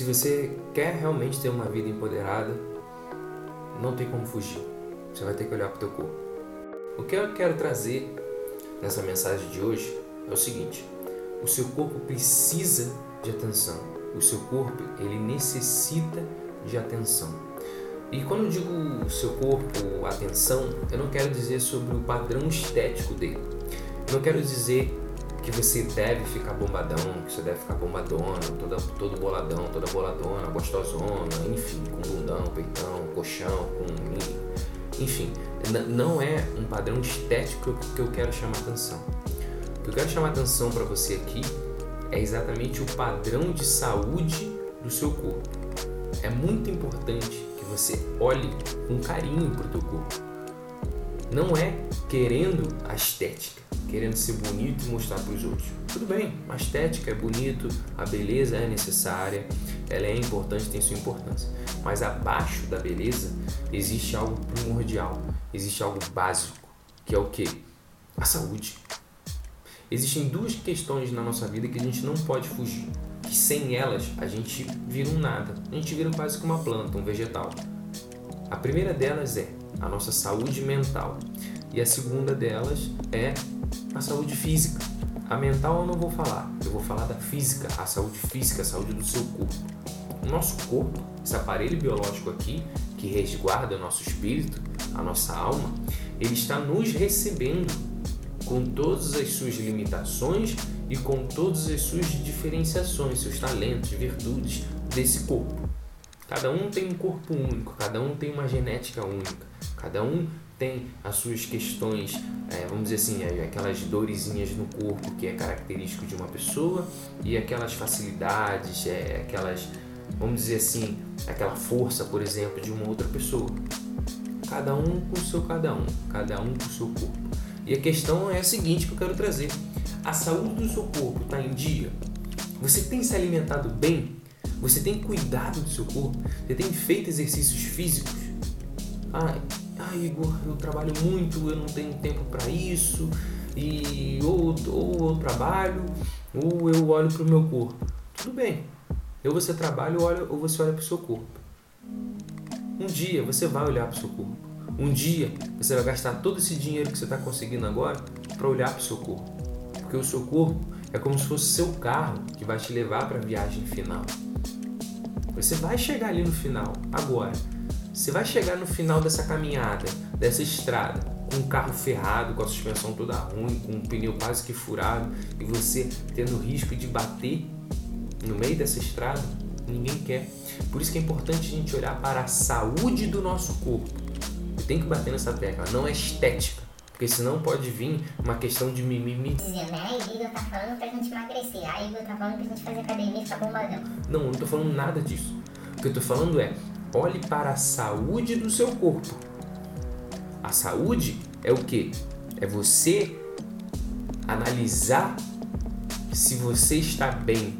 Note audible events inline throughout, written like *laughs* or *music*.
Se você quer realmente ter uma vida empoderada, não tem como fugir. Você vai ter que olhar para o teu corpo. O que eu quero trazer nessa mensagem de hoje é o seguinte: o seu corpo precisa de atenção. O seu corpo ele necessita de atenção. E quando eu digo seu corpo, atenção, eu não quero dizer sobre o padrão estético dele. Eu não quero dizer que você deve ficar bombadão, que você deve ficar bombadona, toda, todo boladão, toda boladona, gostosona, enfim, com bundão, peitão, colchão, com enfim, não é um padrão estético que eu quero chamar atenção. O que eu quero chamar atenção para você aqui é exatamente o padrão de saúde do seu corpo. É muito importante que você olhe com carinho para o teu corpo. Não é querendo a estética, querendo ser bonito e mostrar para os outros. Tudo bem, a estética é bonito, a beleza é necessária, ela é importante, tem sua importância. Mas abaixo da beleza existe algo primordial, existe algo básico, que é o que? A saúde. Existem duas questões na nossa vida que a gente não pode fugir, que sem elas a gente vira um nada, a gente vira quase que uma planta, um vegetal. A primeira delas é a nossa saúde mental e a segunda delas é a saúde física. A mental eu não vou falar, eu vou falar da física, a saúde física, a saúde do seu corpo. O nosso corpo, esse aparelho biológico aqui, que resguarda o nosso espírito, a nossa alma, ele está nos recebendo com todas as suas limitações e com todas as suas diferenciações, seus talentos, virtudes desse corpo. Cada um tem um corpo único, cada um tem uma genética única, cada um tem as suas questões, é, vamos dizer assim, é, aquelas dorezinhas no corpo que é característico de uma pessoa e aquelas facilidades, é, aquelas, vamos dizer assim, aquela força, por exemplo, de uma outra pessoa. Cada um com o seu cada um, cada um com o seu corpo. E a questão é a seguinte que eu quero trazer: a saúde do seu corpo está em dia? Você tem se alimentado bem? Você tem cuidado do seu corpo? Você tem feito exercícios físicos? Ai, ah, Igor, eu trabalho muito, eu não tenho tempo para isso, e ou, ou eu trabalho, ou eu olho para o meu corpo. Tudo bem, ou você trabalha ou, ou você olha para o seu corpo. Um dia você vai olhar para o seu corpo. Um dia você vai gastar todo esse dinheiro que você está conseguindo agora para olhar para o seu corpo. Porque o seu corpo é como se fosse seu carro que vai te levar para a viagem final. Você vai chegar ali no final. Agora, você vai chegar no final dessa caminhada, dessa estrada, com um carro ferrado, com a suspensão toda ruim, com um pneu quase que furado e você tendo risco de bater no meio dessa estrada, ninguém quer. Por isso que é importante a gente olhar para a saúde do nosso corpo. Tenho que bater nessa tecla, não é estética. Porque senão pode vir uma questão de mimimi. Dizendo, né? Igor tá falando pra gente emagrecer. Ah, Igor tá falando pra gente fazer academia e ficar bombadão. Não, eu não tô falando nada disso. O que eu tô falando é, olhe para a saúde do seu corpo. A saúde é o que? É você analisar se você está bem,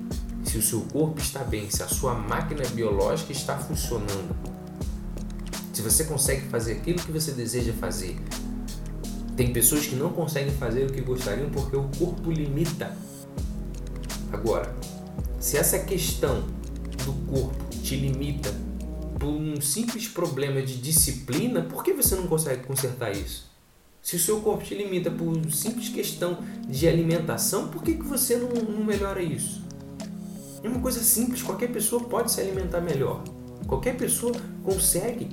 se o seu corpo está bem, se a sua máquina biológica está funcionando. Se você consegue fazer aquilo que você deseja fazer. Tem pessoas que não conseguem fazer o que gostariam porque o corpo limita. Agora, se essa questão do corpo te limita por um simples problema de disciplina, por que você não consegue consertar isso? Se o seu corpo te limita por simples questão de alimentação, por que, que você não, não melhora isso? É uma coisa simples, qualquer pessoa pode se alimentar melhor. Qualquer pessoa consegue.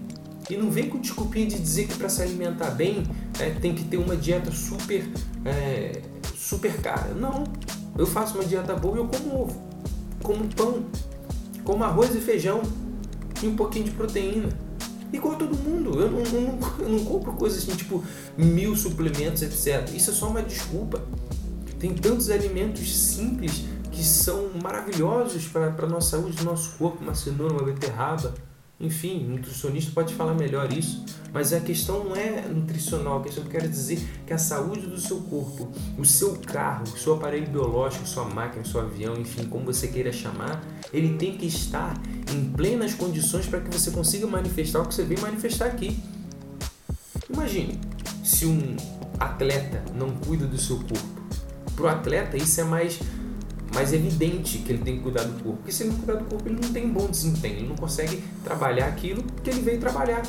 E não vem com desculpinha de dizer que para se alimentar bem é, tem que ter uma dieta super, é, super cara. Não. Eu faço uma dieta boa e eu como ovo, como pão, como arroz e feijão e um pouquinho de proteína. Igual todo mundo. Eu não, não, eu não compro coisas assim, tipo mil suplementos, etc. Isso é só uma desculpa. Tem tantos alimentos simples que são maravilhosos para a nossa saúde, nosso corpo, uma cenoura, uma beterraba. Enfim, nutricionista pode falar melhor isso, mas a questão não é nutricional, a questão que eu quero dizer é que a saúde do seu corpo, o seu carro, o seu aparelho biológico, sua máquina, seu avião, enfim, como você queira chamar, ele tem que estar em plenas condições para que você consiga manifestar o que você vem manifestar aqui. Imagine se um atleta não cuida do seu corpo. Para o atleta isso é mais mais evidente que ele tem que cuidar do corpo. Porque se ele não cuidar do corpo, ele não tem bom desempenho, ele não consegue trabalhar aquilo que ele veio trabalhar.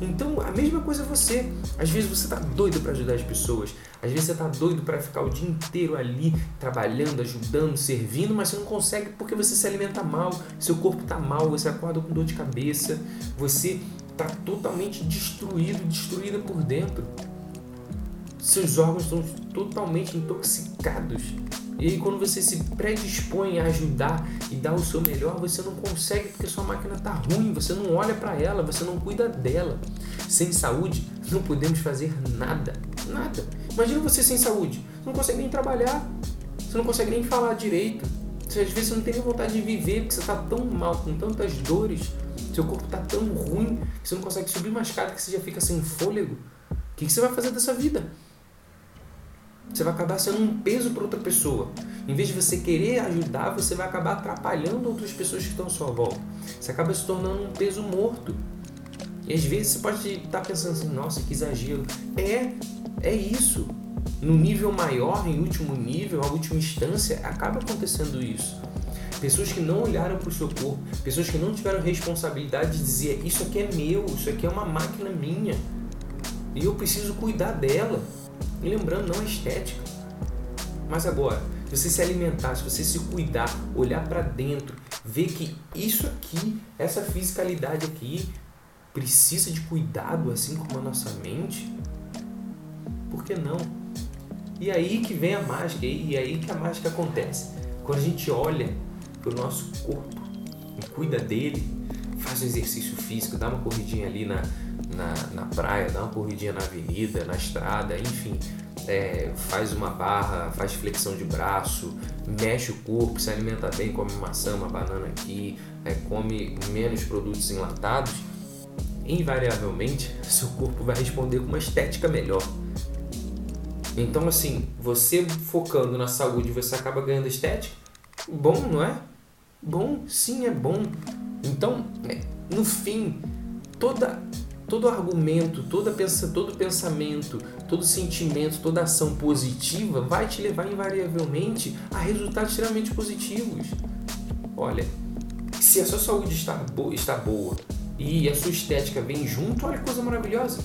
Então, a mesma coisa é você. Às vezes você tá doido para ajudar as pessoas. Às vezes você tá doido para ficar o dia inteiro ali trabalhando, ajudando, servindo, mas você não consegue porque você se alimenta mal, seu corpo tá mal, você acorda com dor de cabeça, você tá totalmente destruído, destruída por dentro. Seus órgãos estão totalmente intoxicados. E aí, quando você se predispõe a ajudar e dar o seu melhor, você não consegue porque sua máquina está ruim, você não olha para ela, você não cuida dela. Sem saúde, não podemos fazer nada. Nada. Imagina você sem saúde. Você não consegue nem trabalhar, você não consegue nem falar direito. Você, às vezes você não tem nem vontade de viver porque você está tão mal, com tantas dores. Seu corpo está tão ruim que você não consegue subir uma escada que você já fica sem fôlego. O que, que você vai fazer dessa vida? Você vai acabar sendo um peso para outra pessoa. Em vez de você querer ajudar, você vai acabar atrapalhando outras pessoas que estão à sua volta. Você acaba se tornando um peso morto. E às vezes você pode estar pensando assim, nossa, que exagero. É, é isso. No nível maior, em último nível, a última instância, acaba acontecendo isso. Pessoas que não olharam para o seu corpo, pessoas que não tiveram responsabilidade de dizer, isso aqui é meu, isso aqui é uma máquina minha. E eu preciso cuidar dela. E lembrando, não é estética. Mas agora, se você se alimentar, se você se cuidar, olhar para dentro, ver que isso aqui, essa fisicalidade aqui, precisa de cuidado, assim como a nossa mente, por que não? E aí que vem a mágica, e aí que a mágica acontece. Quando a gente olha para o nosso corpo e cuida dele, faz um exercício físico, dá uma corridinha ali na, na, na praia, dá uma corridinha na avenida, na estrada, enfim, é, faz uma barra, faz flexão de braço, mexe o corpo, se alimenta bem, come maçã, uma banana aqui, é, come menos produtos enlatados, invariavelmente *laughs* seu corpo vai responder com uma estética melhor. Então, assim, você focando na saúde, você acaba ganhando estética? Bom, não é? Bom, sim, é bom. Então, é, no fim, toda todo argumento, toda pensa, todo pensamento, todo sentimento, toda ação positiva vai te levar invariavelmente a resultados extremamente positivos. Olha, se a sua saúde está boa, está boa e a sua estética vem junto, olha que coisa maravilhosa.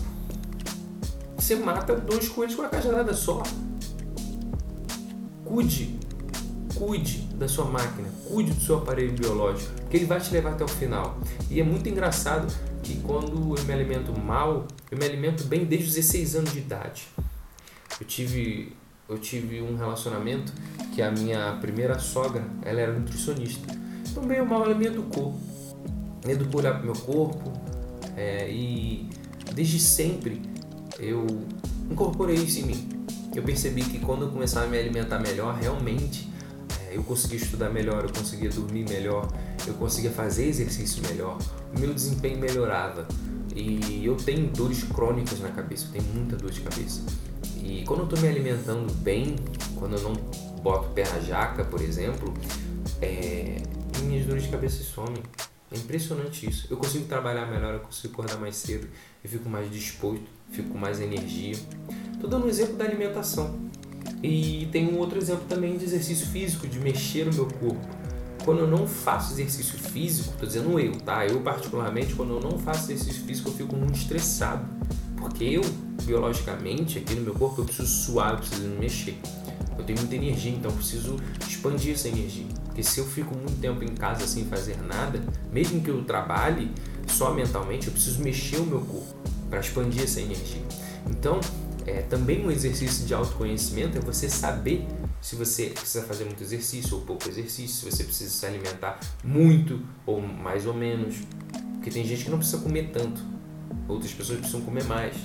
Você mata dois coelhos com uma cajadada só. Cuide, cuide da sua máquina, cuide do seu aparelho biológico, porque ele vai te levar até o final. E é muito engraçado que quando eu me alimento mal, eu me alimento bem desde os 16 anos de idade. Eu tive, eu tive um relacionamento que a minha primeira sogra, ela era nutricionista. Então, bem ou mal, ela me educou. Me educou olhar para o meu corpo é, e desde sempre eu incorporei isso em mim. Eu percebi que quando eu começava a me alimentar melhor, realmente eu conseguia estudar melhor, eu conseguia dormir melhor, eu conseguia fazer exercício melhor, o meu desempenho melhorava. E eu tenho dores crônicas na cabeça, eu tenho muita dor de cabeça. E quando eu estou me alimentando bem, quando eu não boto pé na jaca, por exemplo, é, minhas dores de cabeça somem. É impressionante isso. Eu consigo trabalhar melhor, eu consigo acordar mais cedo, eu fico mais disposto, fico com mais energia. Estou dando um exemplo da alimentação. E tem um outro exemplo também de exercício físico, de mexer o meu corpo quando eu não faço exercício físico, tô dizendo eu, tá? Eu particularmente, quando eu não faço exercício físico, eu fico muito estressado. Porque eu, biologicamente, aqui no meu corpo, eu preciso suar, eu preciso me mexer. Eu tenho muita energia, então eu preciso expandir essa energia. Porque se eu fico muito tempo em casa sem fazer nada, mesmo que eu trabalhe só mentalmente, eu preciso mexer o meu corpo para expandir essa energia. Então, é, também um exercício de autoconhecimento é você saber se você precisa fazer muito exercício ou pouco exercício, se você precisa se alimentar muito ou mais ou menos. Porque tem gente que não precisa comer tanto, outras pessoas precisam comer mais,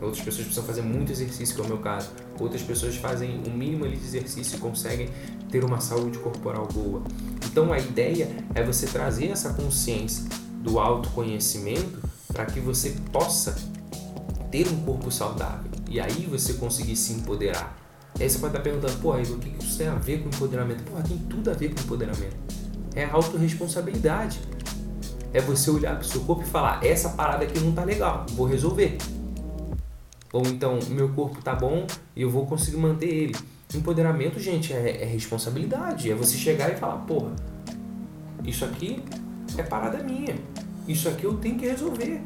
outras pessoas precisam fazer muito exercício, que é o meu caso, outras pessoas fazem o mínimo de exercício e conseguem ter uma saúde corporal boa. Então a ideia é você trazer essa consciência do autoconhecimento para que você possa ter um corpo saudável e aí você conseguir se empoderar e aí você pode estar perguntando, pô, Igor, o que isso tem a ver com empoderamento? Pô, tem tudo a ver com empoderamento. É a autorresponsabilidade. É você olhar para o seu corpo e falar, essa parada aqui não tá legal, vou resolver. Ou então, meu corpo tá bom e eu vou conseguir manter ele. Empoderamento, gente, é, é responsabilidade. É você chegar e falar, porra, isso aqui é parada minha. Isso aqui eu tenho que resolver.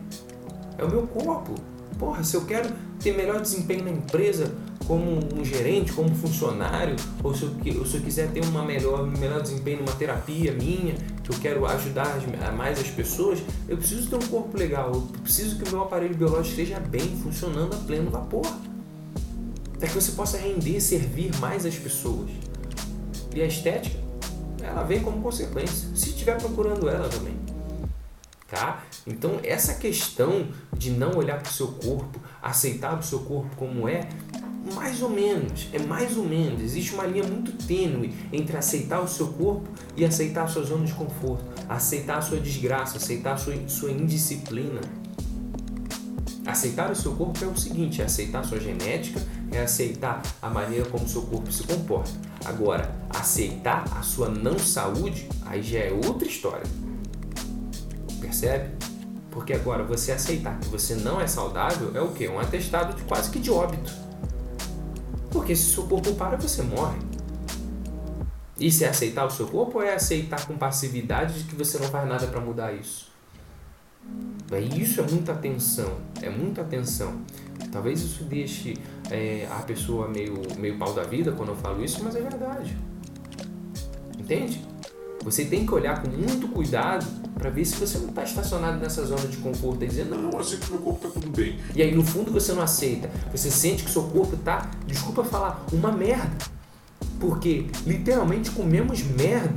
É o meu corpo. Porra, se eu quero ter melhor desempenho na empresa, como um gerente, como funcionário, ou se eu, se eu quiser ter uma melhor, melhor desempenho numa terapia minha, que eu quero ajudar mais as pessoas, eu preciso ter um corpo legal, eu preciso que o meu aparelho biológico esteja bem, funcionando a pleno vapor. Para que você possa render, servir mais as pessoas. E a estética, ela vem como consequência, se estiver procurando ela também. Tá? Então, essa questão de não olhar para o seu corpo, aceitar o seu corpo como é, mais ou menos, é mais ou menos. Existe uma linha muito tênue entre aceitar o seu corpo e aceitar a sua zona de conforto, aceitar a sua desgraça, aceitar a sua, sua indisciplina. Aceitar o seu corpo é o seguinte: é aceitar a sua genética, é aceitar a maneira como o seu corpo se comporta. Agora, aceitar a sua não saúde, aí já é outra história. Percebe? Porque agora você aceitar que você não é saudável é o que? Um atestado de quase que de óbito. Porque se seu corpo para, você morre. Isso é aceitar o seu corpo ou é aceitar com passividade de que você não faz nada para mudar isso? Isso é muita atenção, é muita atenção. Talvez isso deixe é, a pessoa meio, meio pau da vida quando eu falo isso, mas é verdade. Entende? Você tem que olhar com muito cuidado para ver se você não está estacionado nessa zona de conforto e dizendo, não, eu aceito que meu corpo está tudo bem. E aí no fundo você não aceita. Você sente que seu corpo está, desculpa falar, uma merda. Porque literalmente comemos merda,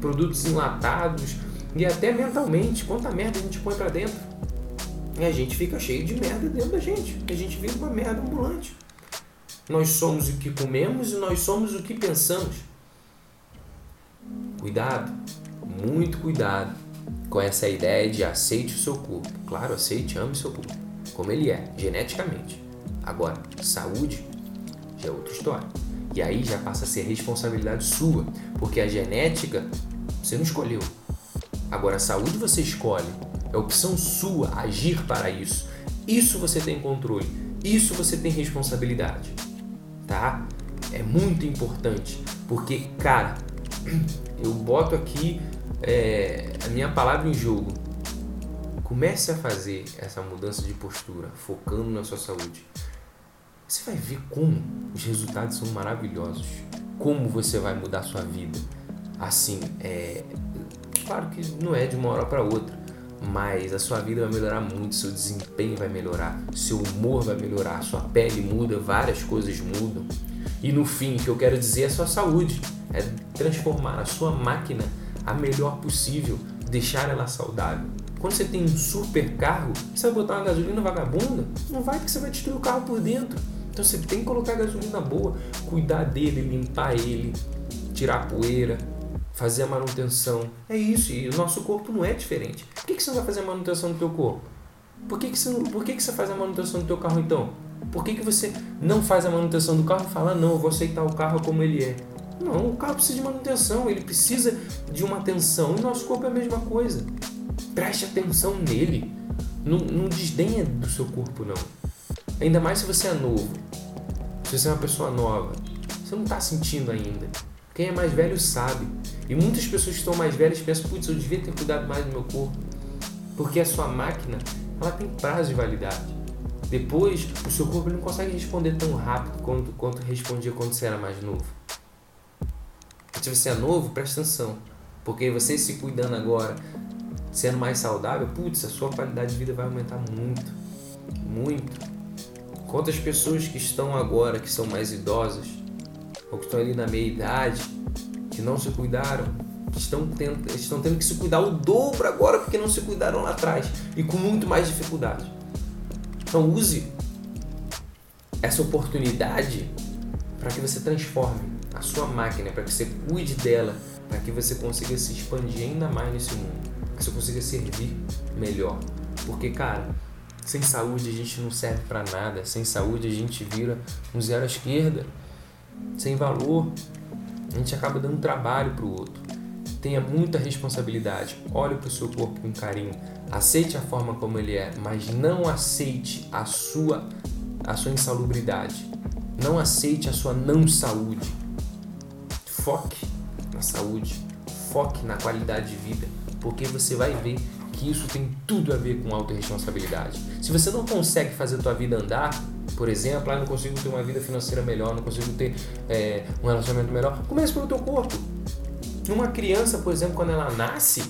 produtos enlatados e até mentalmente, quanta merda a gente põe para dentro. E a gente fica cheio de merda dentro da gente. A gente vive uma merda ambulante. Nós somos o que comemos e nós somos o que pensamos. Cuidado, muito cuidado com essa ideia de aceite o seu corpo. Claro, aceite, ame o seu corpo, como ele é, geneticamente. Agora, saúde já é outra história. E aí já passa a ser responsabilidade sua, porque a genética você não escolheu. Agora, a saúde você escolhe. É opção sua agir para isso. Isso você tem controle. Isso você tem responsabilidade. Tá? É muito importante, porque, cara, *clears throat* eu boto aqui é, a minha palavra em jogo. Comece a fazer essa mudança de postura, focando na sua saúde. Você vai ver como os resultados são maravilhosos. Como você vai mudar a sua vida. Assim, é. Claro que não é de uma hora para outra, mas a sua vida vai melhorar muito, seu desempenho vai melhorar, seu humor vai melhorar, sua pele muda, várias coisas mudam. E no fim, o que eu quero dizer é a sua saúde é transformar a sua máquina a melhor possível, deixar ela saudável. Quando você tem um super carro, você vai botar uma gasolina vagabunda? Não vai, porque você vai destruir o carro por dentro. Então você tem que colocar gasolina boa, cuidar dele, limpar ele, tirar a poeira, fazer a manutenção. É isso, e o nosso corpo não é diferente. Por que, que você não vai fazer a manutenção do teu corpo? Por que, que, você, por que, que você faz a manutenção do teu carro então? Por que, que você não faz a manutenção do carro e fala, não, eu vou aceitar o carro como ele é? Não, o carro precisa de manutenção, ele precisa de uma atenção. O nosso corpo é a mesma coisa. Preste atenção nele. Não, não desdenha do seu corpo, não. Ainda mais se você é novo. Se você é uma pessoa nova. Você não está sentindo ainda. Quem é mais velho sabe. E muitas pessoas que estão mais velhas pensam, putz, eu devia ter cuidado mais do meu corpo. Porque a sua máquina, ela tem prazo de validade. Depois, o seu corpo não consegue responder tão rápido quanto, quanto respondia quando você era mais novo. Se você é novo, presta atenção. Porque você se cuidando agora, sendo mais saudável, putz, a sua qualidade de vida vai aumentar muito. Muito. Quantas pessoas que estão agora, que são mais idosas, ou que estão ali na meia idade, que não se cuidaram, estão tendo, estão tendo que se cuidar o dobro agora porque não se cuidaram lá atrás e com muito mais dificuldade. Então use essa oportunidade para que você transforme a sua máquina, para que você cuide dela, para que você consiga se expandir ainda mais nesse mundo, que você consiga servir melhor. Porque, cara, sem saúde a gente não serve para nada, sem saúde a gente vira um zero à esquerda, sem valor, a gente acaba dando trabalho para o outro. Tenha muita responsabilidade, olhe para o seu corpo com carinho, aceite a forma como ele é, mas não aceite a sua, a sua insalubridade Não aceite a sua não saúde. Foque na saúde, foque na qualidade de vida, porque você vai ver que isso tem tudo a ver com autorresponsabilidade. Se você não consegue fazer a tua vida andar, por exemplo, ah, não consigo ter uma vida financeira melhor, não consigo ter é, um relacionamento melhor, comece pelo teu corpo. Numa criança, por exemplo, quando ela nasce,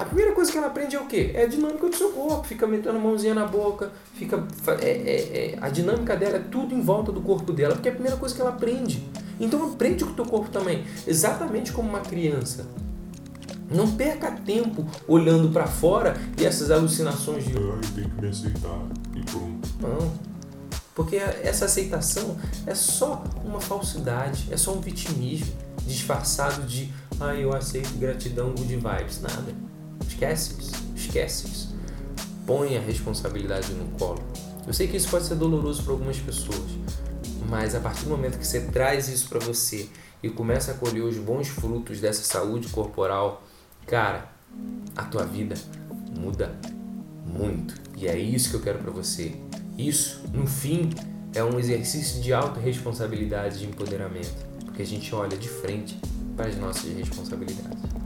a primeira coisa que ela aprende é o quê? É a dinâmica do seu corpo, fica metendo a mãozinha na boca, fica é, é, é, a dinâmica dela é tudo em volta do corpo dela, porque é a primeira coisa que ela aprende. Então aprende com o teu corpo também, exatamente como uma criança. Não perca tempo olhando para fora e essas alucinações de eu tenho que me aceitar e pronto. Não. Porque essa aceitação é só uma falsidade, é só um vitimismo disfarçado de ah, eu aceito gratidão, good vibes. Nada. Esquece isso. Esquece isso. Põe a responsabilidade no colo. Eu sei que isso pode ser doloroso para algumas pessoas, mas a partir do momento que você traz isso para você e começa a colher os bons frutos dessa saúde corporal, cara, a tua vida muda muito. E é isso que eu quero para você. Isso, no fim, é um exercício de autorresponsabilidade, de empoderamento, porque a gente olha de frente para as nossas responsabilidades.